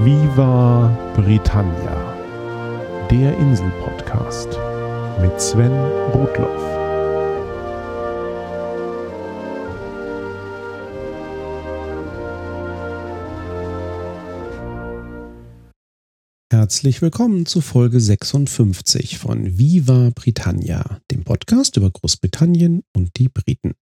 Viva Britannia, der Insel-Podcast mit Sven Rudloff. Herzlich willkommen zu Folge 56 von Viva Britannia, dem Podcast über Großbritannien und die Briten.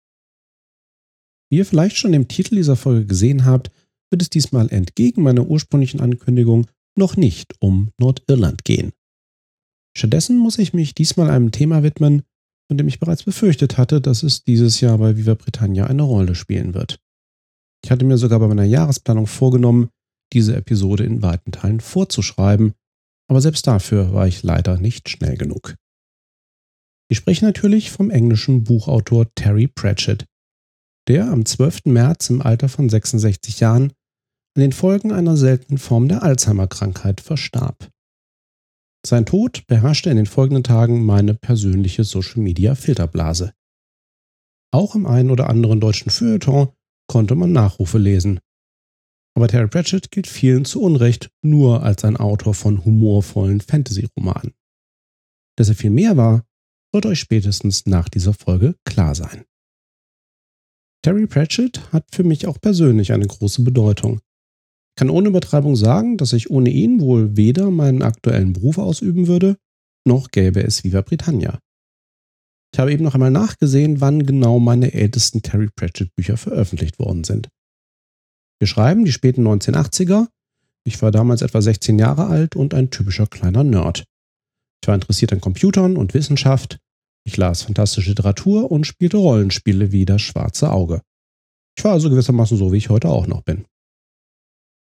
Wie ihr vielleicht schon im Titel dieser Folge gesehen habt, wird es diesmal entgegen meiner ursprünglichen Ankündigung noch nicht um Nordirland gehen. Stattdessen muss ich mich diesmal einem Thema widmen, von dem ich bereits befürchtet hatte, dass es dieses Jahr bei Viva Britannia eine Rolle spielen wird. Ich hatte mir sogar bei meiner Jahresplanung vorgenommen, diese Episode in weiten Teilen vorzuschreiben, aber selbst dafür war ich leider nicht schnell genug. Ich spreche natürlich vom englischen Buchautor Terry Pratchett, der am 12. März im Alter von 66 Jahren an den Folgen einer seltenen Form der Alzheimer-Krankheit verstarb. Sein Tod beherrschte in den folgenden Tagen meine persönliche Social-Media-Filterblase. Auch im einen oder anderen deutschen Feuilleton konnte man Nachrufe lesen, aber Terry Pratchett gilt vielen zu Unrecht nur als ein Autor von humorvollen Fantasy-Romanen. Dass er viel mehr war, sollte euch spätestens nach dieser Folge klar sein. Terry Pratchett hat für mich auch persönlich eine große Bedeutung. Ich kann ohne Übertreibung sagen, dass ich ohne ihn wohl weder meinen aktuellen Beruf ausüben würde, noch gäbe es Viva Britannia. Ich habe eben noch einmal nachgesehen, wann genau meine ältesten Terry Pratchett Bücher veröffentlicht worden sind. Wir schreiben die späten 1980er. Ich war damals etwa 16 Jahre alt und ein typischer kleiner Nerd. Ich war interessiert an Computern und Wissenschaft. Ich las fantastische Literatur und spielte Rollenspiele wie das schwarze Auge. Ich war also gewissermaßen so, wie ich heute auch noch bin.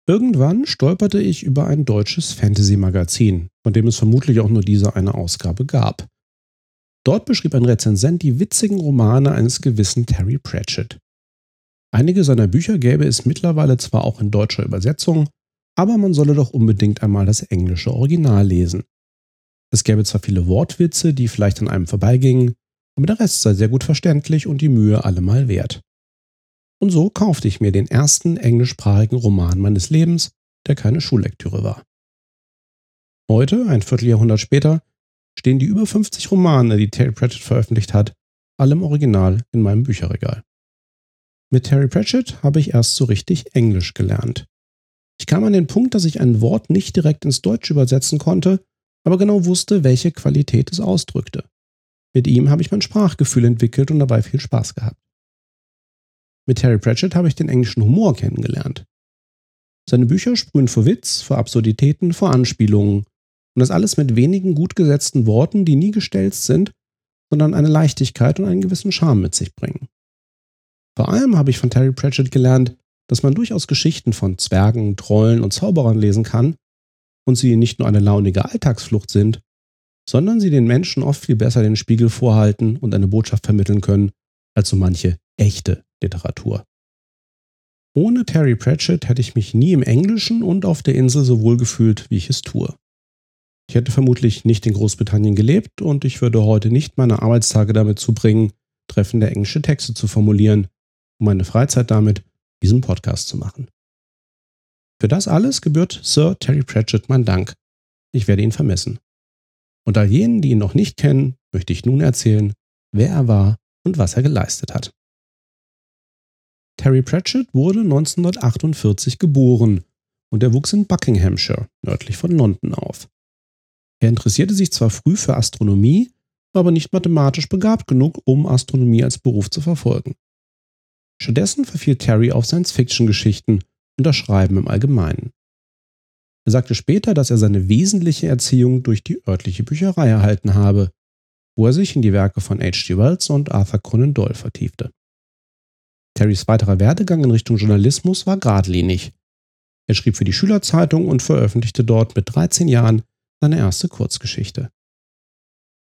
Irgendwann stolperte ich über ein deutsches Fantasy-Magazin, von dem es vermutlich auch nur diese eine Ausgabe gab. Dort beschrieb ein Rezensent die witzigen Romane eines gewissen Terry Pratchett. Einige seiner Bücher gäbe es mittlerweile zwar auch in deutscher Übersetzung, aber man solle doch unbedingt einmal das englische Original lesen. Es gäbe zwar viele Wortwitze, die vielleicht an einem vorbeigingen, aber der Rest sei sehr gut verständlich und die Mühe allemal wert. Und so kaufte ich mir den ersten englischsprachigen Roman meines Lebens, der keine Schullektüre war. Heute, ein Vierteljahrhundert später, stehen die über 50 Romane, die Terry Pratchett veröffentlicht hat, alle im Original in meinem Bücherregal. Mit Terry Pratchett habe ich erst so richtig Englisch gelernt. Ich kam an den Punkt, dass ich ein Wort nicht direkt ins Deutsche übersetzen konnte, aber genau wusste, welche Qualität es ausdrückte. Mit ihm habe ich mein Sprachgefühl entwickelt und dabei viel Spaß gehabt. Mit Terry Pratchett habe ich den englischen Humor kennengelernt. Seine Bücher sprühen vor Witz, vor Absurditäten, vor Anspielungen und das alles mit wenigen gut gesetzten Worten, die nie gestelzt sind, sondern eine Leichtigkeit und einen gewissen Charme mit sich bringen. Vor allem habe ich von Terry Pratchett gelernt, dass man durchaus Geschichten von Zwergen, Trollen und Zauberern lesen kann und sie nicht nur eine launige Alltagsflucht sind, sondern sie den Menschen oft viel besser den Spiegel vorhalten und eine Botschaft vermitteln können als so manche echte Literatur. Ohne Terry Pratchett hätte ich mich nie im Englischen und auf der Insel so wohl gefühlt, wie ich es tue. Ich hätte vermutlich nicht in Großbritannien gelebt und ich würde heute nicht meine Arbeitstage damit zubringen, treffende englische Texte zu formulieren, um meine Freizeit damit, diesen Podcast zu machen. Für das alles gebührt Sir Terry Pratchett mein Dank. Ich werde ihn vermissen. Und all jenen, die ihn noch nicht kennen, möchte ich nun erzählen, wer er war und was er geleistet hat. Terry Pratchett wurde 1948 geboren und er wuchs in Buckinghamshire, nördlich von London, auf. Er interessierte sich zwar früh für Astronomie, war aber nicht mathematisch begabt genug, um Astronomie als Beruf zu verfolgen. Stattdessen verfiel Terry auf Science-Fiction-Geschichten und das Schreiben im Allgemeinen. Er sagte später, dass er seine wesentliche Erziehung durch die örtliche Bücherei erhalten habe, wo er sich in die Werke von H.G. Wells und Arthur Conan Doyle vertiefte. Terrys weiterer Werdegang in Richtung Journalismus war geradlinig. Er schrieb für die Schülerzeitung und veröffentlichte dort mit 13 Jahren seine erste Kurzgeschichte.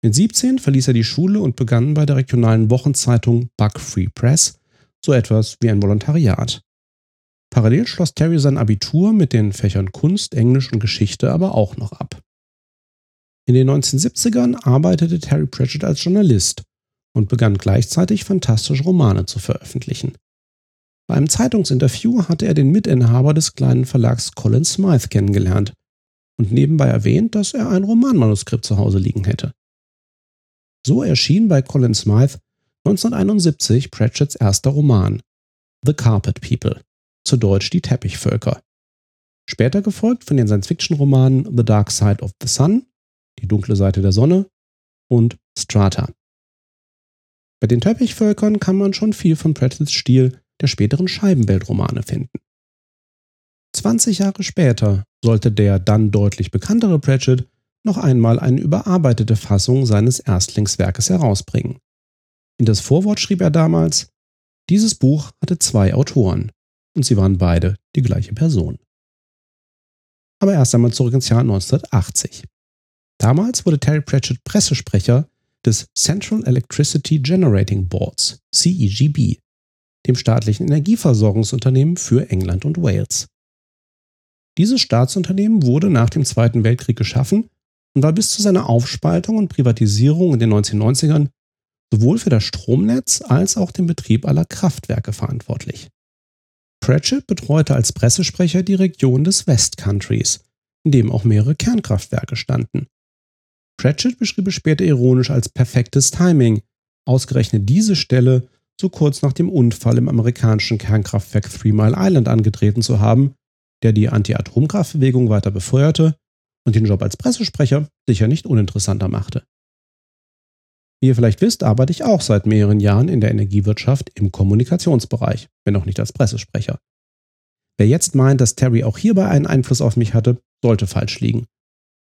Mit 17 verließ er die Schule und begann bei der regionalen Wochenzeitung Bug Free Press so etwas wie ein Volontariat. Parallel schloss Terry sein Abitur mit den Fächern Kunst, Englisch und Geschichte aber auch noch ab. In den 1970ern arbeitete Terry Pratchett als Journalist und begann gleichzeitig fantastische Romane zu veröffentlichen. Bei einem Zeitungsinterview hatte er den Mitinhaber des kleinen Verlags Colin Smythe kennengelernt und nebenbei erwähnt, dass er ein Romanmanuskript zu Hause liegen hätte. So erschien bei Colin Smythe 1971 Pratchett's erster Roman The Carpet People, zu Deutsch Die Teppichvölker. Später gefolgt von den Science-Fiction-Romanen The Dark Side of the Sun, Die dunkle Seite der Sonne und Strata. Bei den Teppichvölkern kann man schon viel von Pratchetts Stil der späteren Scheibenweltromane finden. 20 Jahre später sollte der dann deutlich bekanntere Pratchett noch einmal eine überarbeitete Fassung seines Erstlingswerkes herausbringen. In das Vorwort schrieb er damals, dieses Buch hatte zwei Autoren und sie waren beide die gleiche Person. Aber erst einmal zurück ins Jahr 1980. Damals wurde Terry Pratchett Pressesprecher des Central Electricity Generating Boards, CEGB, dem staatlichen Energieversorgungsunternehmen für England und Wales. Dieses Staatsunternehmen wurde nach dem Zweiten Weltkrieg geschaffen und war bis zu seiner Aufspaltung und Privatisierung in den 1990ern sowohl für das Stromnetz als auch den Betrieb aller Kraftwerke verantwortlich. Pratchett betreute als Pressesprecher die Region des West Countries, in dem auch mehrere Kernkraftwerke standen. Pratchett beschrieb es später ironisch als perfektes Timing, ausgerechnet diese Stelle so kurz nach dem Unfall im amerikanischen Kernkraftwerk Three Mile Island angetreten zu haben, der die Anti-Atomkraftbewegung weiter befeuerte und den Job als Pressesprecher sicher nicht uninteressanter machte. Wie ihr vielleicht wisst, arbeite ich auch seit mehreren Jahren in der Energiewirtschaft im Kommunikationsbereich, wenn auch nicht als Pressesprecher. Wer jetzt meint, dass Terry auch hierbei einen Einfluss auf mich hatte, sollte falsch liegen.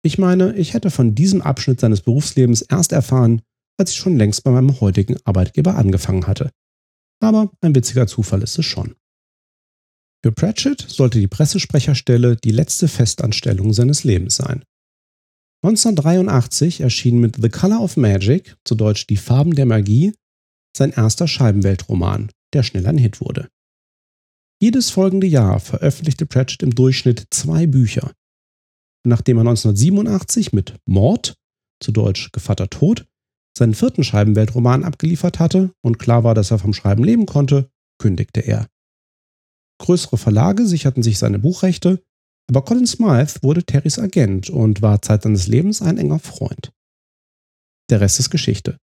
Ich meine, ich hätte von diesem Abschnitt seines Berufslebens erst erfahren, als ich schon längst bei meinem heutigen Arbeitgeber angefangen hatte. Aber ein witziger Zufall ist es schon. Für Pratchett sollte die Pressesprecherstelle die letzte Festanstellung seines Lebens sein. 1983 erschien mit The Color of Magic, zu Deutsch Die Farben der Magie, sein erster Scheibenweltroman, der schnell ein Hit wurde. Jedes folgende Jahr veröffentlichte Pratchett im Durchschnitt zwei Bücher. Nachdem er 1987 mit Mord, zu Deutsch Gevatter Tod, seinen vierten Scheibenweltroman abgeliefert hatte und klar war, dass er vom Schreiben leben konnte, kündigte er. Größere Verlage sicherten sich seine Buchrechte, aber Colin Smythe wurde Terrys Agent und war Zeit seines Lebens ein enger Freund. Der Rest ist Geschichte.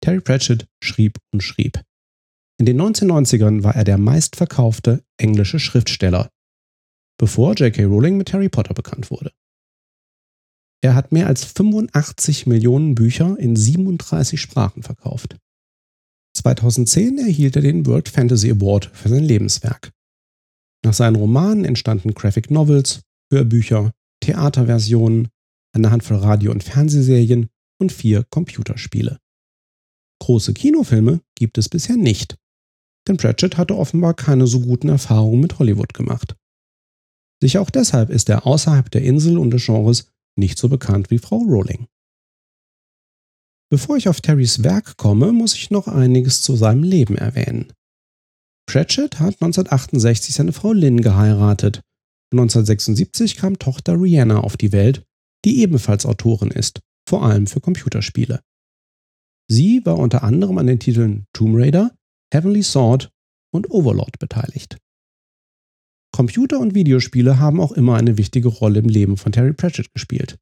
Terry Pratchett schrieb und schrieb. In den 1990ern war er der meistverkaufte englische Schriftsteller, bevor J.K. Rowling mit Harry Potter bekannt wurde. Er hat mehr als 85 Millionen Bücher in 37 Sprachen verkauft. 2010 erhielt er den World Fantasy Award für sein Lebenswerk. Nach seinen Romanen entstanden Graphic Novels, Hörbücher, Theaterversionen, eine Handvoll Radio- und Fernsehserien und vier Computerspiele. Große Kinofilme gibt es bisher nicht, denn Pratchett hatte offenbar keine so guten Erfahrungen mit Hollywood gemacht. Sicher auch deshalb ist er außerhalb der Insel und des Genres nicht so bekannt wie Frau Rowling. Bevor ich auf Terrys Werk komme, muss ich noch einiges zu seinem Leben erwähnen. Pratchett hat 1968 seine Frau Lynn geheiratet. 1976 kam Tochter Rihanna auf die Welt, die ebenfalls Autorin ist, vor allem für Computerspiele. Sie war unter anderem an den Titeln Tomb Raider, Heavenly Sword und Overlord beteiligt. Computer und Videospiele haben auch immer eine wichtige Rolle im Leben von Terry Pratchett gespielt.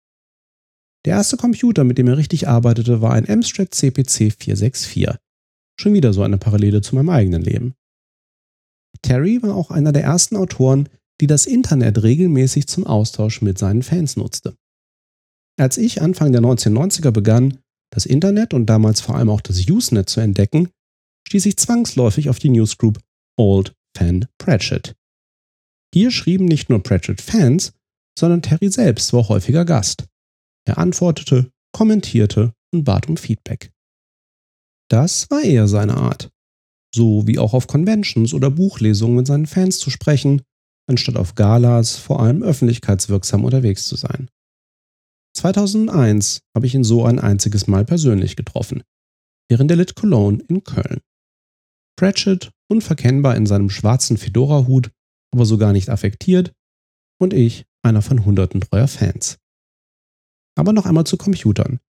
Der erste Computer, mit dem er richtig arbeitete, war ein Amstrad CPC 464. Schon wieder so eine Parallele zu meinem eigenen Leben. Terry war auch einer der ersten Autoren, die das Internet regelmäßig zum Austausch mit seinen Fans nutzte. Als ich Anfang der 1990er begann, das Internet und damals vor allem auch das Usenet zu entdecken, stieß ich zwangsläufig auf die Newsgroup Old Fan Pratchett. Hier schrieben nicht nur Pratchett-Fans, sondern Terry selbst war häufiger Gast. Er antwortete, kommentierte und bat um Feedback. Das war eher seine Art. So wie auch auf Conventions oder Buchlesungen mit seinen Fans zu sprechen, anstatt auf Galas vor allem öffentlichkeitswirksam unterwegs zu sein. 2001 habe ich ihn so ein einziges Mal persönlich getroffen, während der Lit Cologne in Köln. Pratchett, unverkennbar in seinem schwarzen Fedora-Hut, aber so gar nicht affektiert, und ich, einer von hunderten treuer Fans. Aber noch einmal zu Computern.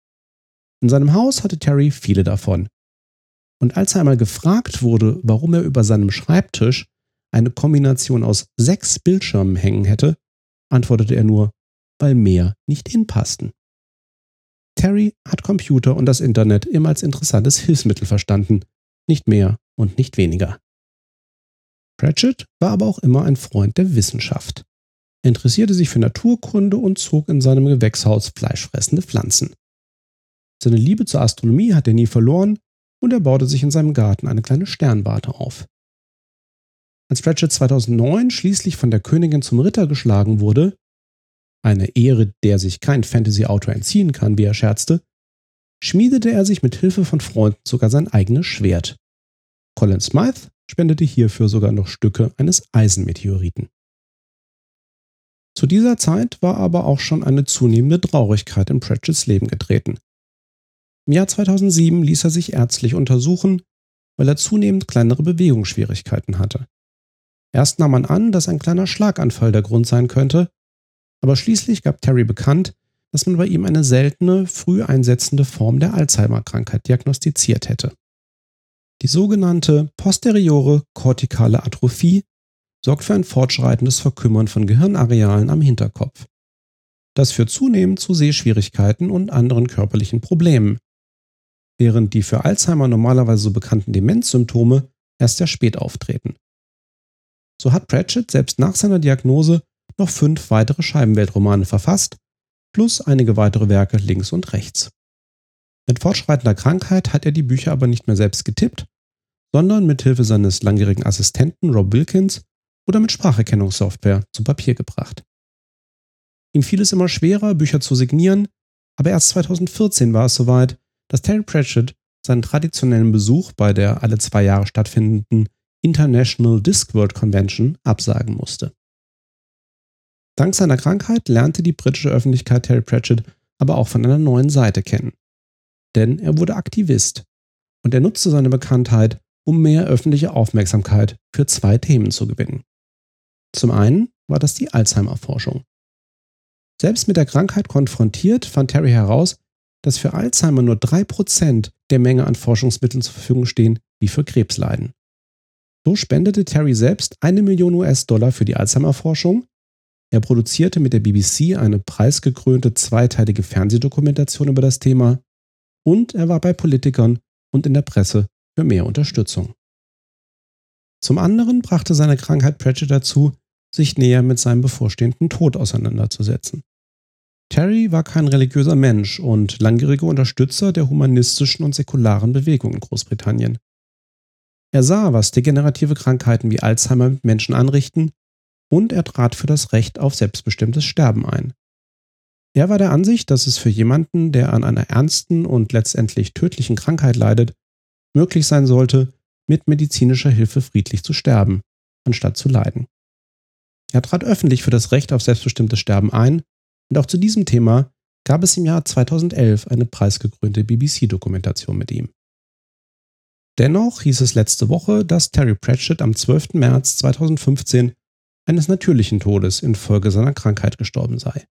In seinem Haus hatte Terry viele davon. Und als er einmal gefragt wurde, warum er über seinem Schreibtisch eine Kombination aus sechs Bildschirmen hängen hätte, antwortete er nur, weil mehr nicht hinpassten. Terry hat Computer und das Internet immer als interessantes Hilfsmittel verstanden, nicht mehr und nicht weniger. Pratchett war aber auch immer ein Freund der Wissenschaft. Er interessierte sich für Naturkunde und zog in seinem Gewächshaus fleischfressende Pflanzen. Seine Liebe zur Astronomie hat er nie verloren und er baute sich in seinem Garten eine kleine Sternwarte auf. Als Pratchett 2009 schließlich von der Königin zum Ritter geschlagen wurde, eine Ehre, der sich kein Fantasy-Autor entziehen kann, wie er scherzte, schmiedete er sich mit Hilfe von Freunden sogar sein eigenes Schwert. Colin Smythe spendete hierfür sogar noch Stücke eines Eisenmeteoriten. Zu dieser Zeit war aber auch schon eine zunehmende Traurigkeit in Pratchetts Leben getreten. Im Jahr 2007 ließ er sich ärztlich untersuchen, weil er zunehmend kleinere Bewegungsschwierigkeiten hatte. Erst nahm man an, dass ein kleiner Schlaganfall der Grund sein könnte, aber schließlich gab Terry bekannt, dass man bei ihm eine seltene, früh einsetzende Form der Alzheimer-Krankheit diagnostiziert hätte. Die sogenannte posteriore kortikale Atrophie sorgt für ein fortschreitendes Verkümmern von Gehirnarealen am Hinterkopf. Das führt zunehmend zu Sehschwierigkeiten und anderen körperlichen Problemen, während die für Alzheimer normalerweise so bekannten Demenzsymptome erst sehr spät auftreten. So hat Pratchett selbst nach seiner Diagnose noch fünf weitere Scheibenweltromane verfasst, plus einige weitere Werke links und rechts. Mit fortschreitender Krankheit hat er die Bücher aber nicht mehr selbst getippt, sondern mit Hilfe seines langjährigen Assistenten Rob Wilkins oder mit Spracherkennungssoftware zu Papier gebracht. Ihm fiel es immer schwerer, Bücher zu signieren, aber erst 2014 war es soweit, dass Terry Pratchett seinen traditionellen Besuch bei der alle zwei Jahre stattfindenden International Discworld Convention absagen musste. Dank seiner Krankheit lernte die britische Öffentlichkeit Terry Pratchett aber auch von einer neuen Seite kennen. Denn er wurde Aktivist und er nutzte seine Bekanntheit, um mehr öffentliche Aufmerksamkeit für zwei Themen zu gewinnen. Zum einen war das die Alzheimer-Forschung. Selbst mit der Krankheit konfrontiert, fand Terry heraus, dass für Alzheimer nur 3% der Menge an Forschungsmitteln zur Verfügung stehen, wie für Krebsleiden. So spendete Terry selbst eine Million US-Dollar für die Alzheimer-Forschung. Er produzierte mit der BBC eine preisgekrönte zweiteilige Fernsehdokumentation über das Thema und er war bei Politikern und in der Presse für mehr Unterstützung. Zum anderen brachte seine Krankheit Pratchett dazu, sich näher mit seinem bevorstehenden Tod auseinanderzusetzen. Terry war kein religiöser Mensch und langjähriger Unterstützer der humanistischen und säkularen Bewegung in Großbritannien. Er sah, was degenerative Krankheiten wie Alzheimer mit Menschen anrichten, und er trat für das Recht auf selbstbestimmtes Sterben ein. Er war der Ansicht, dass es für jemanden, der an einer ernsten und letztendlich tödlichen Krankheit leidet, möglich sein sollte, mit medizinischer Hilfe friedlich zu sterben, anstatt zu leiden. Er trat öffentlich für das Recht auf selbstbestimmtes Sterben ein und auch zu diesem Thema gab es im Jahr 2011 eine preisgekrönte BBC-Dokumentation mit ihm. Dennoch hieß es letzte Woche, dass Terry Pratchett am 12. März 2015 eines natürlichen Todes infolge seiner Krankheit gestorben sei.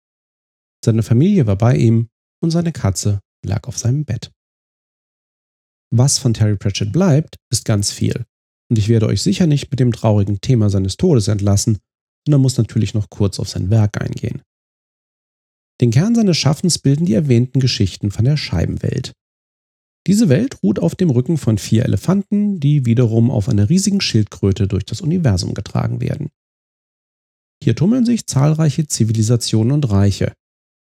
Seine Familie war bei ihm und seine Katze lag auf seinem Bett. Was von Terry Pratchett bleibt, ist ganz viel. Und ich werde euch sicher nicht mit dem traurigen Thema seines Todes entlassen, sondern muss natürlich noch kurz auf sein Werk eingehen. Den Kern seines Schaffens bilden die erwähnten Geschichten von der Scheibenwelt. Diese Welt ruht auf dem Rücken von vier Elefanten, die wiederum auf einer riesigen Schildkröte durch das Universum getragen werden. Hier tummeln sich zahlreiche Zivilisationen und Reiche,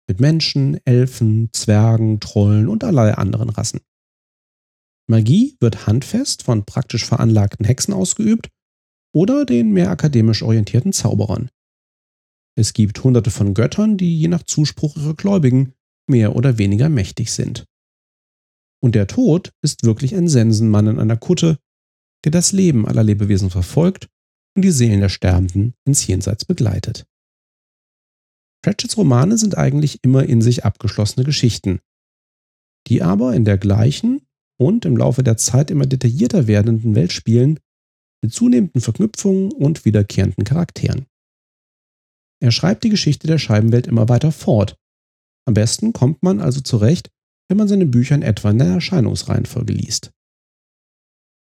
mit Menschen, Elfen, Zwergen, Trollen und allerlei anderen Rassen. Magie wird handfest von praktisch veranlagten Hexen ausgeübt oder den mehr akademisch orientierten Zauberern. Es gibt hunderte von Göttern, die je nach Zuspruch ihrer Gläubigen mehr oder weniger mächtig sind. Und der Tod ist wirklich ein Sensenmann in einer Kutte, der das Leben aller Lebewesen verfolgt und die Seelen der Sterbenden ins Jenseits begleitet. Pratchetts Romane sind eigentlich immer in sich abgeschlossene Geschichten, die aber in der gleichen und im Laufe der Zeit immer detaillierter werdenden Welt spielen, mit zunehmenden Verknüpfungen und wiederkehrenden Charakteren. Er schreibt die Geschichte der Scheibenwelt immer weiter fort. Am besten kommt man also zurecht, wenn man seine Bücher in etwa in der Erscheinungsreihenfolge liest.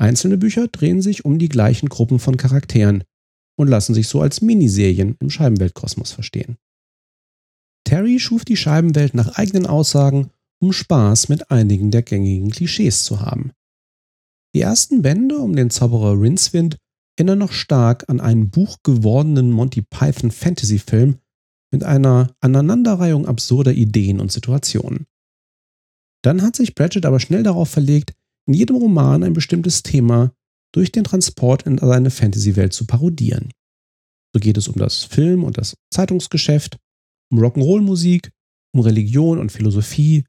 Einzelne Bücher drehen sich um die gleichen Gruppen von Charakteren, und lassen sich so als Miniserien im Scheibenweltkosmos verstehen. Terry schuf die Scheibenwelt nach eigenen Aussagen, um Spaß mit einigen der gängigen Klischees zu haben. Die ersten Bände um den Zauberer Rincewind erinnern noch stark an einen buchgewordenen Monty Python Fantasy-Film mit einer Aneinanderreihung absurder Ideen und Situationen. Dann hat sich Pratchett aber schnell darauf verlegt, in jedem Roman ein bestimmtes Thema durch den Transport in seine Fantasy-Welt zu parodieren. So geht es um das Film- und das Zeitungsgeschäft, um Rock'n'Roll-Musik, um Religion und Philosophie,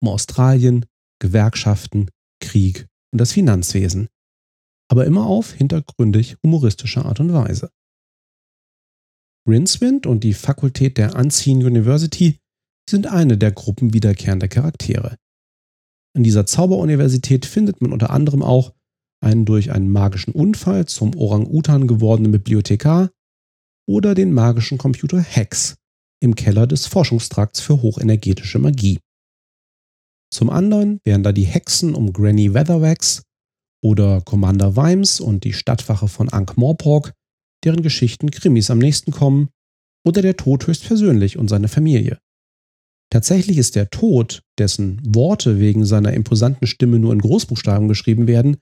um Australien, Gewerkschaften, Krieg und das Finanzwesen. Aber immer auf hintergründig humoristische Art und Weise. Rincewind und die Fakultät der Unseen University sind eine der Gruppen wiederkehrender Charaktere. An dieser Zauberuniversität findet man unter anderem auch einen durch einen magischen Unfall zum Orang-Utan gewordenen Bibliothekar oder den magischen Computer Hex im Keller des Forschungstrakts für hochenergetische Magie. Zum anderen wären da die Hexen um Granny Weatherwax oder Commander Vimes und die Stadtwache von Ankh-Morpork, deren Geschichten Krimis am nächsten kommen, oder der Tod höchstpersönlich und seine Familie. Tatsächlich ist der Tod, dessen Worte wegen seiner imposanten Stimme nur in Großbuchstaben geschrieben werden,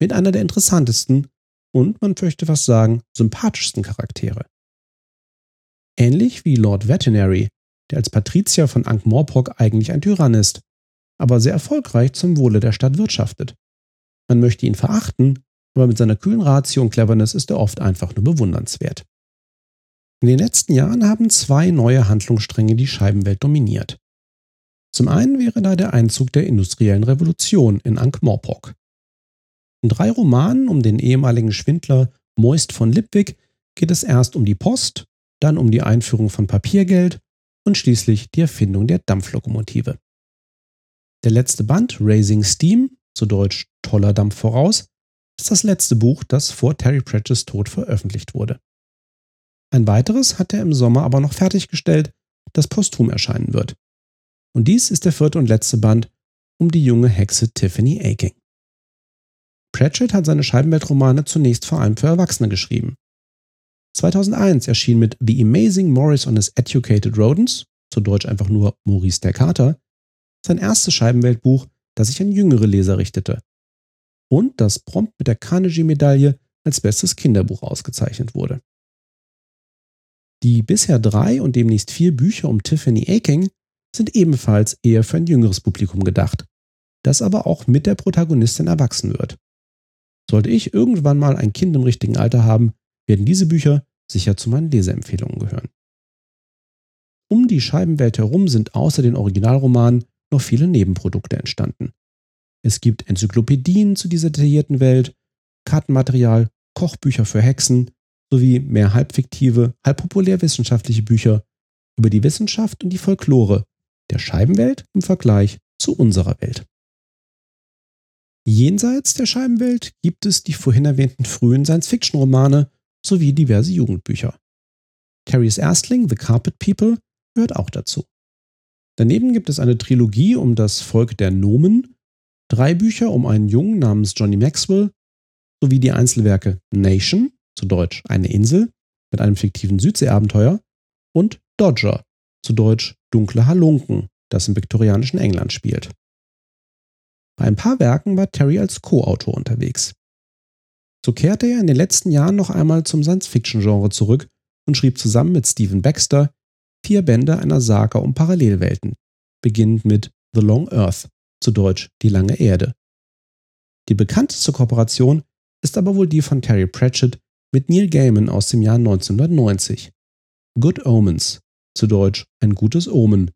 mit einer der interessantesten und, man möchte fast sagen, sympathischsten Charaktere. Ähnlich wie Lord Veterinary, der als Patrizier von Ankh-Morpork eigentlich ein Tyrann ist, aber sehr erfolgreich zum Wohle der Stadt wirtschaftet. Man möchte ihn verachten, aber mit seiner kühlen Ratio und Cleverness ist er oft einfach nur bewundernswert. In den letzten Jahren haben zwei neue Handlungsstränge die Scheibenwelt dominiert. Zum einen wäre da der Einzug der industriellen Revolution in Ankh-Morpork. In drei Romanen um den ehemaligen Schwindler Moist von Lipwig geht es erst um die Post, dann um die Einführung von Papiergeld und schließlich die Erfindung der Dampflokomotive. Der letzte Band, Raising Steam, zu Deutsch Toller Dampf voraus, ist das letzte Buch, das vor Terry Pratchett's Tod veröffentlicht wurde. Ein weiteres hat er im Sommer aber noch fertiggestellt, das posthum erscheinen wird. Und dies ist der vierte und letzte Band um die junge Hexe Tiffany Aking. Pratchett hat seine Scheibenweltromane zunächst vor allem für Erwachsene geschrieben. 2001 erschien mit The Amazing Morris on His Educated Rodents, zu Deutsch einfach nur Maurice der Kater, sein erstes Scheibenweltbuch, das sich an jüngere Leser richtete. Und das prompt mit der Carnegie-Medaille als bestes Kinderbuch ausgezeichnet wurde. Die bisher drei und demnächst vier Bücher um Tiffany Aking sind ebenfalls eher für ein jüngeres Publikum gedacht, das aber auch mit der Protagonistin erwachsen wird. Sollte ich irgendwann mal ein Kind im richtigen Alter haben, werden diese Bücher sicher zu meinen Leseempfehlungen gehören. Um die Scheibenwelt herum sind außer den Originalromanen noch viele Nebenprodukte entstanden. Es gibt Enzyklopädien zu dieser detaillierten Welt, Kartenmaterial, Kochbücher für Hexen, sowie mehr halbfiktive, halb populärwissenschaftliche Bücher über die Wissenschaft und die Folklore der Scheibenwelt im Vergleich zu unserer Welt. Jenseits der Scheibenwelt gibt es die vorhin erwähnten frühen Science-Fiction-Romane sowie diverse Jugendbücher. Terrys Erstling The Carpet People gehört auch dazu. Daneben gibt es eine Trilogie um das Volk der Nomen, drei Bücher um einen Jungen namens Johnny Maxwell sowie die Einzelwerke Nation zu Deutsch eine Insel mit einem fiktiven Südseeabenteuer und Dodger, zu Deutsch dunkle Halunken, das im viktorianischen England spielt. Bei ein paar Werken war Terry als Co-Autor unterwegs. So kehrte er in den letzten Jahren noch einmal zum Science-Fiction-Genre zurück und schrieb zusammen mit Stephen Baxter vier Bände einer Saga um Parallelwelten, beginnend mit The Long Earth, zu Deutsch Die lange Erde. Die bekannteste Kooperation ist aber wohl die von Terry Pratchett mit Neil Gaiman aus dem Jahr 1990. Good Omens, zu Deutsch Ein gutes Omen,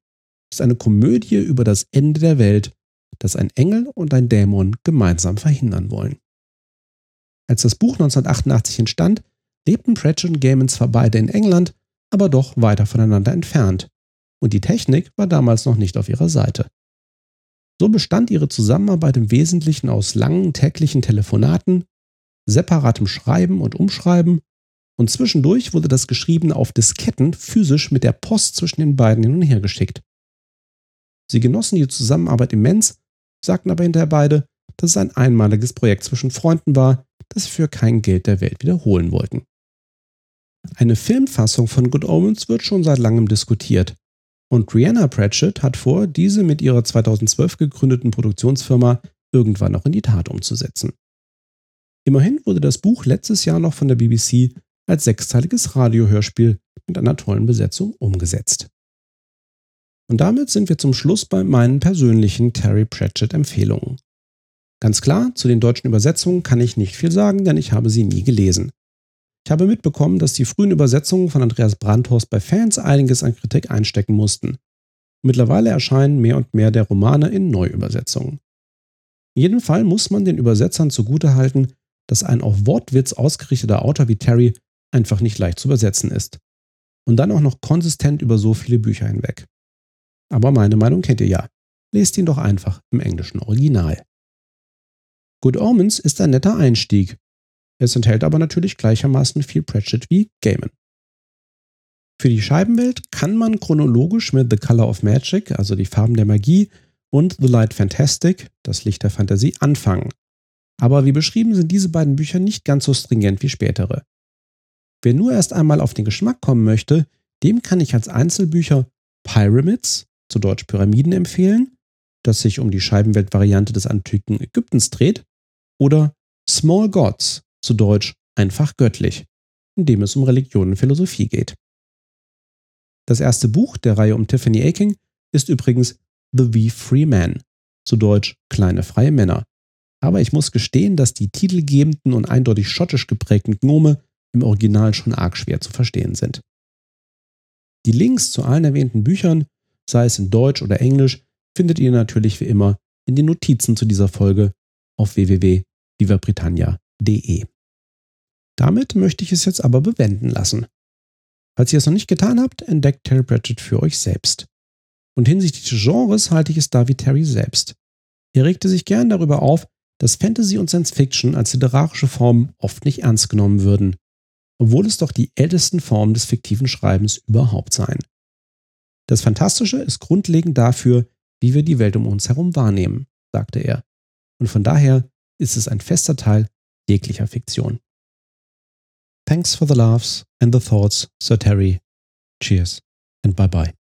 ist eine Komödie über das Ende der Welt, das ein Engel und ein Dämon gemeinsam verhindern wollen. Als das Buch 1988 entstand, lebten Pratchett und Gaiman zwar beide in England, aber doch weiter voneinander entfernt, und die Technik war damals noch nicht auf ihrer Seite. So bestand ihre Zusammenarbeit im Wesentlichen aus langen täglichen Telefonaten, separatem Schreiben und Umschreiben und zwischendurch wurde das Geschriebene auf Disketten physisch mit der Post zwischen den beiden hin und her geschickt. Sie genossen die Zusammenarbeit immens, sagten aber hinterher beide, dass es ein einmaliges Projekt zwischen Freunden war, das sie für kein Geld der Welt wiederholen wollten. Eine Filmfassung von Good Omens wird schon seit langem diskutiert. Und Brianna Pratchett hat vor, diese mit ihrer 2012 gegründeten Produktionsfirma irgendwann noch in die Tat umzusetzen. Immerhin wurde das Buch letztes Jahr noch von der BBC als sechsteiliges Radiohörspiel mit einer tollen Besetzung umgesetzt. Und damit sind wir zum Schluss bei meinen persönlichen Terry Pratchett Empfehlungen. Ganz klar, zu den deutschen Übersetzungen kann ich nicht viel sagen, denn ich habe sie nie gelesen. Ich habe mitbekommen, dass die frühen Übersetzungen von Andreas Brandhorst bei Fans einiges an Kritik einstecken mussten. Mittlerweile erscheinen mehr und mehr der Romane in Neuübersetzungen. In jedem Fall muss man den Übersetzern zugutehalten, dass ein auf Wortwitz ausgerichteter Autor wie Terry einfach nicht leicht zu übersetzen ist. Und dann auch noch konsistent über so viele Bücher hinweg. Aber meine Meinung kennt ihr ja. Lest ihn doch einfach im englischen Original. Good Omens ist ein netter Einstieg. Es enthält aber natürlich gleichermaßen viel Pratchett wie Gaiman. Für die Scheibenwelt kann man chronologisch mit The Color of Magic, also die Farben der Magie, und The Light Fantastic, das Licht der Fantasie, anfangen. Aber wie beschrieben sind diese beiden Bücher nicht ganz so stringent wie spätere. Wer nur erst einmal auf den Geschmack kommen möchte, dem kann ich als Einzelbücher Pyramids, zu Deutsch Pyramiden, empfehlen, das sich um die Scheibenwelt-Variante des antiken Ägyptens dreht, oder Small Gods, zu Deutsch einfach göttlich, in dem es um Religion und Philosophie geht. Das erste Buch der Reihe um Tiffany Aking ist übrigens The Wee Free Man, zu Deutsch kleine freie Männer. Aber ich muss gestehen, dass die titelgebenden und eindeutig schottisch geprägten Gnome im Original schon arg schwer zu verstehen sind. Die Links zu allen erwähnten Büchern, sei es in Deutsch oder Englisch, findet ihr natürlich wie immer in den Notizen zu dieser Folge auf www.vivabritannia.de. Damit möchte ich es jetzt aber bewenden lassen. Falls ihr es noch nicht getan habt, entdeckt Terry Pratchett für euch selbst. Und hinsichtlich des Genres halte ich es da wie Terry selbst. Er regte sich gern darüber auf, dass Fantasy und Science Fiction als literarische Form oft nicht ernst genommen würden obwohl es doch die ältesten Formen des fiktiven Schreibens überhaupt seien. Das Fantastische ist grundlegend dafür, wie wir die Welt um uns herum wahrnehmen, sagte er. Und von daher ist es ein fester Teil jeglicher Fiktion. Thanks for the laughs and the thoughts, Sir Terry. Cheers and bye bye.